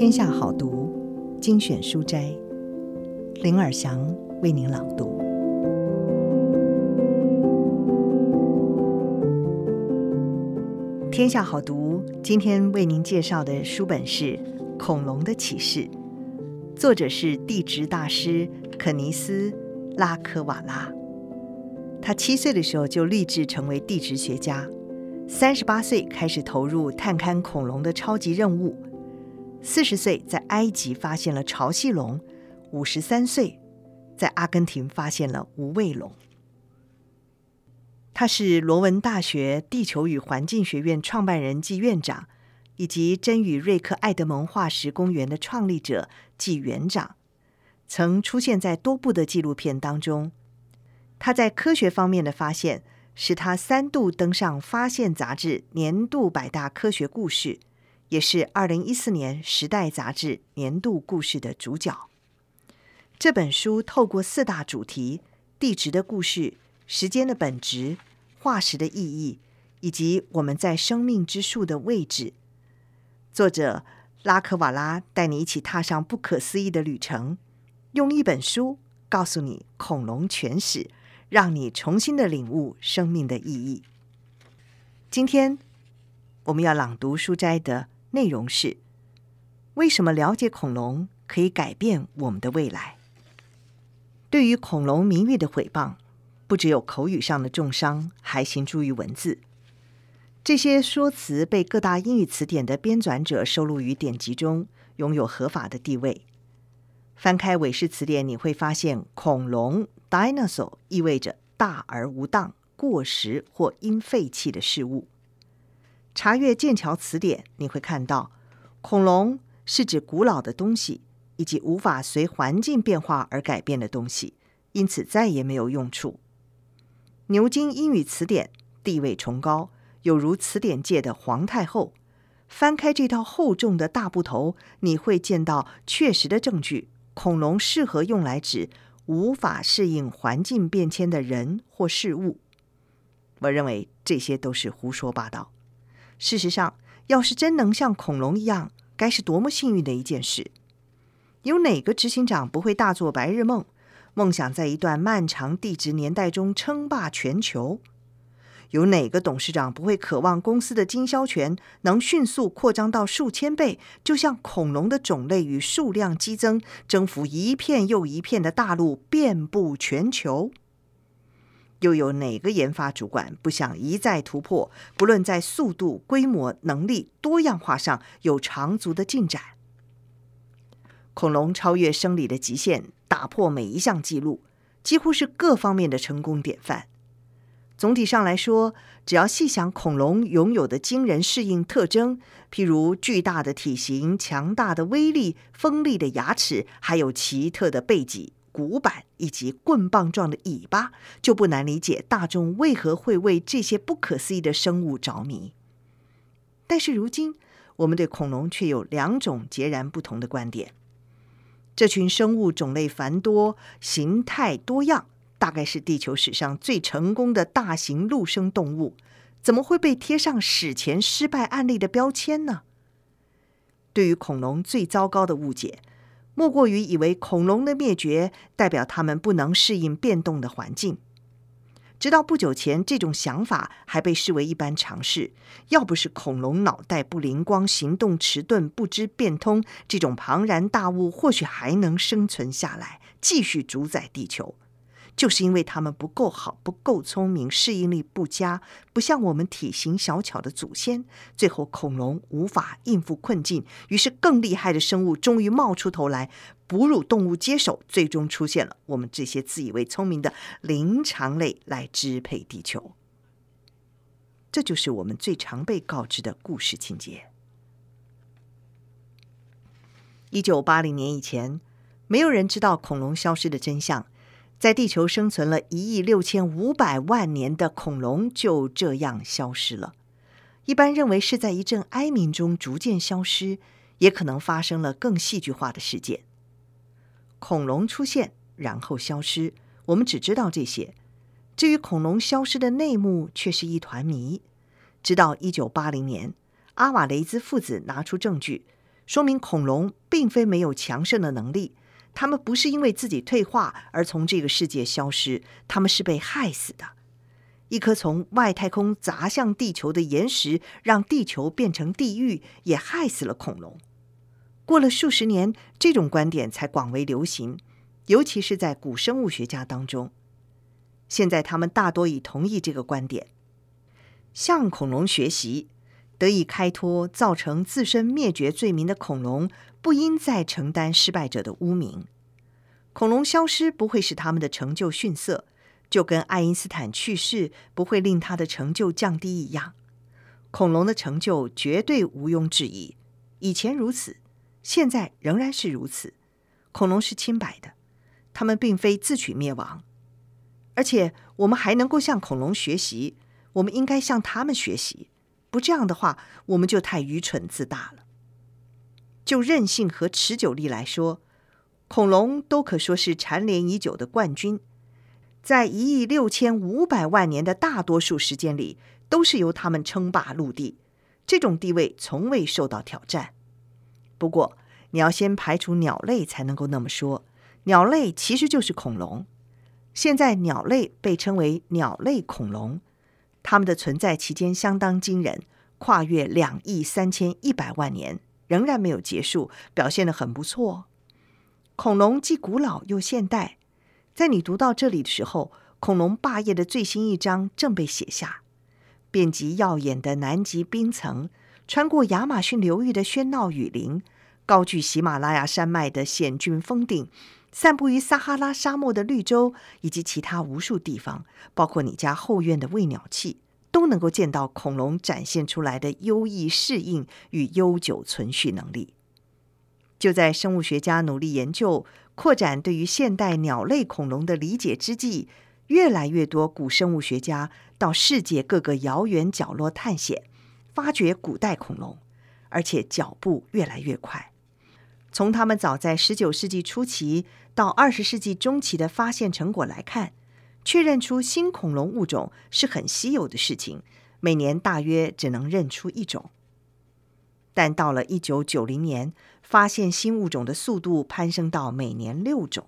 天下好读精选书斋，林尔祥为您朗读。天下好读今天为您介绍的书本是《恐龙的启示》，作者是地质大师肯尼斯·拉科瓦拉。他七岁的时候就立志成为地质学家，三十八岁开始投入探勘恐龙的超级任务。四十岁在埃及发现了潮汐龙，五十三岁在阿根廷发现了无尾龙。他是罗文大学地球与环境学院创办人暨院长，以及真与瑞克艾德蒙化石公园的创立者暨园长，曾出现在多部的纪录片当中。他在科学方面的发现，使他三度登上《发现》杂志年度百大科学故事。也是二零一四年《时代》杂志年度故事的主角。这本书透过四大主题：地质的故事、时间的本质、化石的意义，以及我们在生命之树的位置。作者拉科瓦拉带你一起踏上不可思议的旅程，用一本书告诉你恐龙全史，让你重新的领悟生命的意义。今天我们要朗读书斋的。内容是：为什么了解恐龙可以改变我们的未来？对于恐龙名誉的毁谤，不只有口语上的重伤，还形诸于文字。这些说辞被各大英语词典的编纂者收录于典籍中，拥有合法的地位。翻开韦氏词典，你会发现“恐龙 ”（dinosaur） 意味着大而无当、过时或因废弃的事物。查阅剑桥词典，你会看到，恐龙是指古老的东西，以及无法随环境变化而改变的东西，因此再也没有用处。牛津英语词典地位崇高，有如词典界的皇太后。翻开这套厚重的大部头，你会见到确实的证据：恐龙适合用来指无法适应环境变迁的人或事物。我认为这些都是胡说八道。事实上，要是真能像恐龙一样，该是多么幸运的一件事！有哪个执行长不会大做白日梦，梦想在一段漫长地质年代中称霸全球？有哪个董事长不会渴望公司的经销权能迅速扩张到数千倍，就像恐龙的种类与数量激增，征服一片又一片的大陆，遍布全球？又有哪个研发主管不想一再突破，不论在速度、规模、能力、多样化上有长足的进展？恐龙超越生理的极限，打破每一项纪录，几乎是各方面的成功典范。总体上来说，只要细想恐龙拥有的惊人适应特征，譬如巨大的体型、强大的威力、锋利的牙齿，还有奇特的背脊。骨板以及棍棒状的尾巴，就不难理解大众为何会为这些不可思议的生物着迷。但是如今，我们对恐龙却有两种截然不同的观点。这群生物种类繁多、形态多样，大概是地球史上最成功的大型陆生动物，怎么会被贴上史前失败案例的标签呢？对于恐龙最糟糕的误解，莫过于以为恐龙的灭绝代表它们不能适应变动的环境。直到不久前，这种想法还被视为一般常识。要不是恐龙脑袋不灵光、行动迟钝、不知变通，这种庞然大物或许还能生存下来，继续主宰地球。就是因为他们不够好，不够聪明，适应力不佳，不像我们体型小巧的祖先，最后恐龙无法应付困境，于是更厉害的生物终于冒出头来，哺乳动物接手，最终出现了我们这些自以为聪明的灵长类来支配地球。这就是我们最常被告知的故事情节。一九八零年以前，没有人知道恐龙消失的真相。在地球生存了一亿六千五百万年的恐龙就这样消失了。一般认为是在一阵哀鸣中逐渐消失，也可能发生了更戏剧化的事件。恐龙出现然后消失，我们只知道这些。至于恐龙消失的内幕，却是一团谜。直到一九八零年，阿瓦雷兹父子拿出证据，说明恐龙并非没有强盛的能力。他们不是因为自己退化而从这个世界消失，他们是被害死的。一颗从外太空砸向地球的岩石，让地球变成地狱，也害死了恐龙。过了数十年，这种观点才广为流行，尤其是在古生物学家当中。现在他们大多已同意这个观点，向恐龙学习，得以开脱造成自身灭绝罪名的恐龙，不应再承担失败者的污名。恐龙消失不会使他们的成就逊色，就跟爱因斯坦去世不会令他的成就降低一样。恐龙的成就绝对毋庸置疑，以前如此。现在仍然是如此，恐龙是清白的，他们并非自取灭亡，而且我们还能够向恐龙学习，我们应该向他们学习，不这样的话，我们就太愚蠢自大了。就韧性和持久力来说，恐龙都可说是蝉联已久的冠军，在一亿六千五百万年的大多数时间里，都是由它们称霸陆地，这种地位从未受到挑战。不过，你要先排除鸟类才能够那么说。鸟类其实就是恐龙。现在鸟类被称为鸟类恐龙，它们的存在期间相当惊人，跨越两亿三千一百万年，仍然没有结束，表现得很不错。恐龙既古老又现代，在你读到这里的时候，恐龙霸业的最新一章正被写下，遍及耀眼的南极冰层。穿过亚马逊流域的喧闹雨林，高踞喜马拉雅山脉的险峻峰顶，散布于撒哈拉沙漠的绿洲，以及其他无数地方，包括你家后院的喂鸟器，都能够见到恐龙展现出来的优异适应与悠久存续能力。就在生物学家努力研究、扩展对于现代鸟类恐龙的理解之际，越来越多古生物学家到世界各个遥远角落探险。发掘古代恐龙，而且脚步越来越快。从他们早在十九世纪初期到二十世纪中期的发现成果来看，确认出新恐龙物种是很稀有的事情，每年大约只能认出一种。但到了一九九零年，发现新物种的速度攀升到每年六种，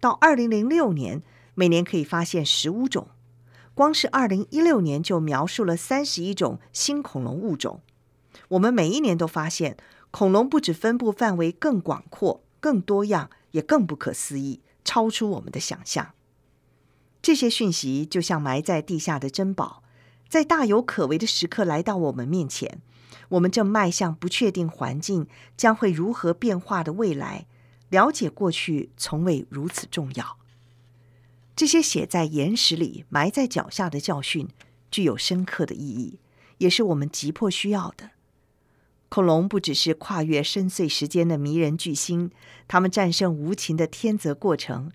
到二零零六年，每年可以发现十五种。光是二零一六年就描述了三十一种新恐龙物种。我们每一年都发现，恐龙不止分布范围更广阔、更多样，也更不可思议，超出我们的想象。这些讯息就像埋在地下的珍宝，在大有可为的时刻来到我们面前。我们正迈向不确定环境将会如何变化的未来，了解过去从未如此重要。这些写在岩石里、埋在脚下的教训，具有深刻的意义，也是我们急迫需要的。恐龙不只是跨越深邃时间的迷人巨星，它们战胜无情的天择过程，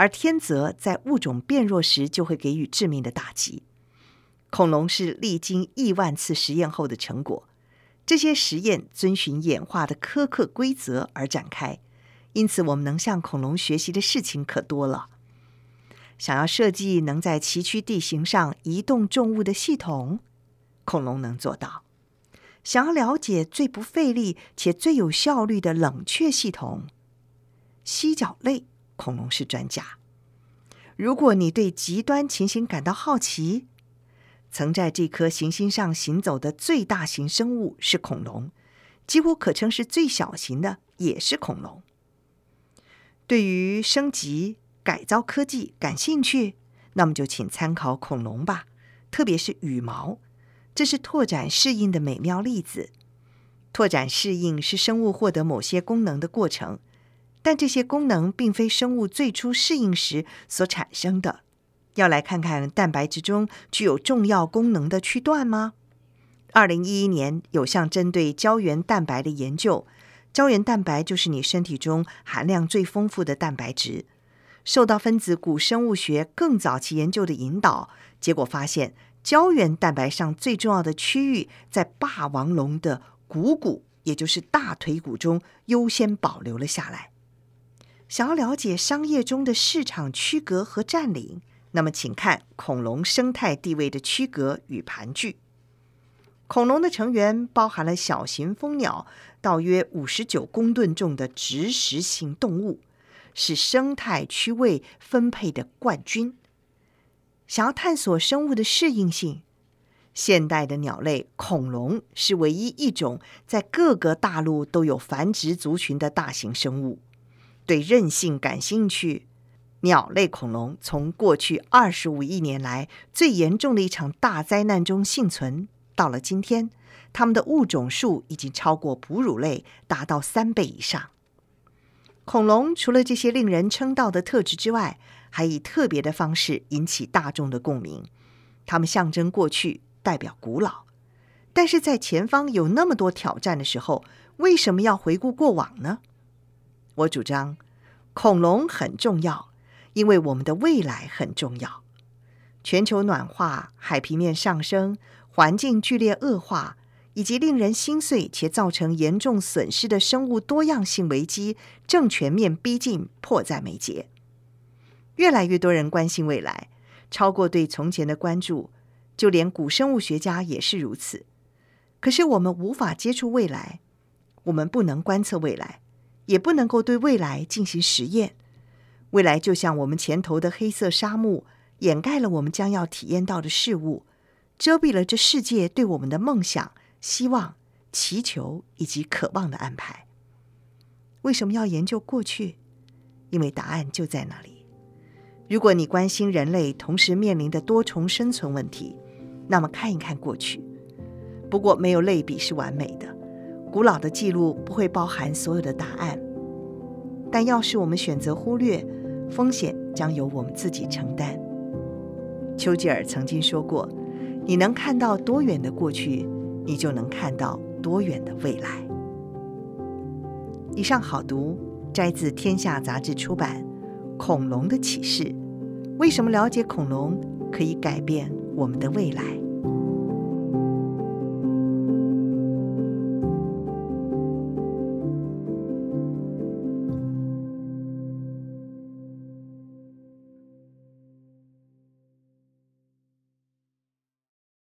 而天择在物种变弱时就会给予致命的打击。恐龙是历经亿万次实验后的成果，这些实验遵循演化的苛刻规则而展开，因此我们能向恐龙学习的事情可多了。想要设计能在崎岖地形上移动重物的系统，恐龙能做到；想要了解最不费力且最有效率的冷却系统，蜥脚类恐龙是专家。如果你对极端情形感到好奇，曾在这颗行星上行走的最大型生物是恐龙，几乎可称是最小型的也是恐龙。对于升级。改造科技感兴趣？那么就请参考恐龙吧，特别是羽毛，这是拓展适应的美妙例子。拓展适应是生物获得某些功能的过程，但这些功能并非生物最初适应时所产生的。要来看看蛋白质中具有重要功能的区段吗？二零一一年有项针对胶原蛋白的研究，胶原蛋白就是你身体中含量最丰富的蛋白质。受到分子古生物学更早期研究的引导，结果发现胶原蛋白上最重要的区域在霸王龙的股骨，也就是大腿骨中优先保留了下来。想要了解商业中的市场区隔和占领，那么请看恐龙生态地位的区隔与盘踞。恐龙的成员包含了小型蜂鸟到约五十九公吨重的植食性动物，是生态区位分配的冠军。想要探索生物的适应性，现代的鸟类恐龙是唯一一种在各个大陆都有繁殖族群的大型生物。对韧性感兴趣，鸟类恐龙从过去二十五亿年来最严重的一场大灾难中幸存。到了今天，它们的物种数已经超过哺乳类，达到三倍以上。恐龙除了这些令人称道的特质之外，还以特别的方式引起大众的共鸣。它们象征过去，代表古老。但是在前方有那么多挑战的时候，为什么要回顾过往呢？我主张，恐龙很重要，因为我们的未来很重要。全球暖化、海平面上升。环境剧烈恶化，以及令人心碎且造成严重损失的生物多样性危机，正全面逼近，迫在眉睫。越来越多人关心未来，超过对从前的关注，就连古生物学家也是如此。可是我们无法接触未来，我们不能观测未来，也不能够对未来进行实验。未来就像我们前头的黑色沙漠，掩盖了我们将要体验到的事物。遮蔽了这世界对我们的梦想、希望、祈求以及渴望的安排。为什么要研究过去？因为答案就在那里。如果你关心人类同时面临的多重生存问题，那么看一看过去。不过，没有类比是完美的，古老的记录不会包含所有的答案。但要是我们选择忽略，风险将由我们自己承担。丘吉尔曾经说过。你能看到多远的过去，你就能看到多远的未来。以上好读，摘自《天下》杂志出版《恐龙的启示》。为什么了解恐龙可以改变我们的未来？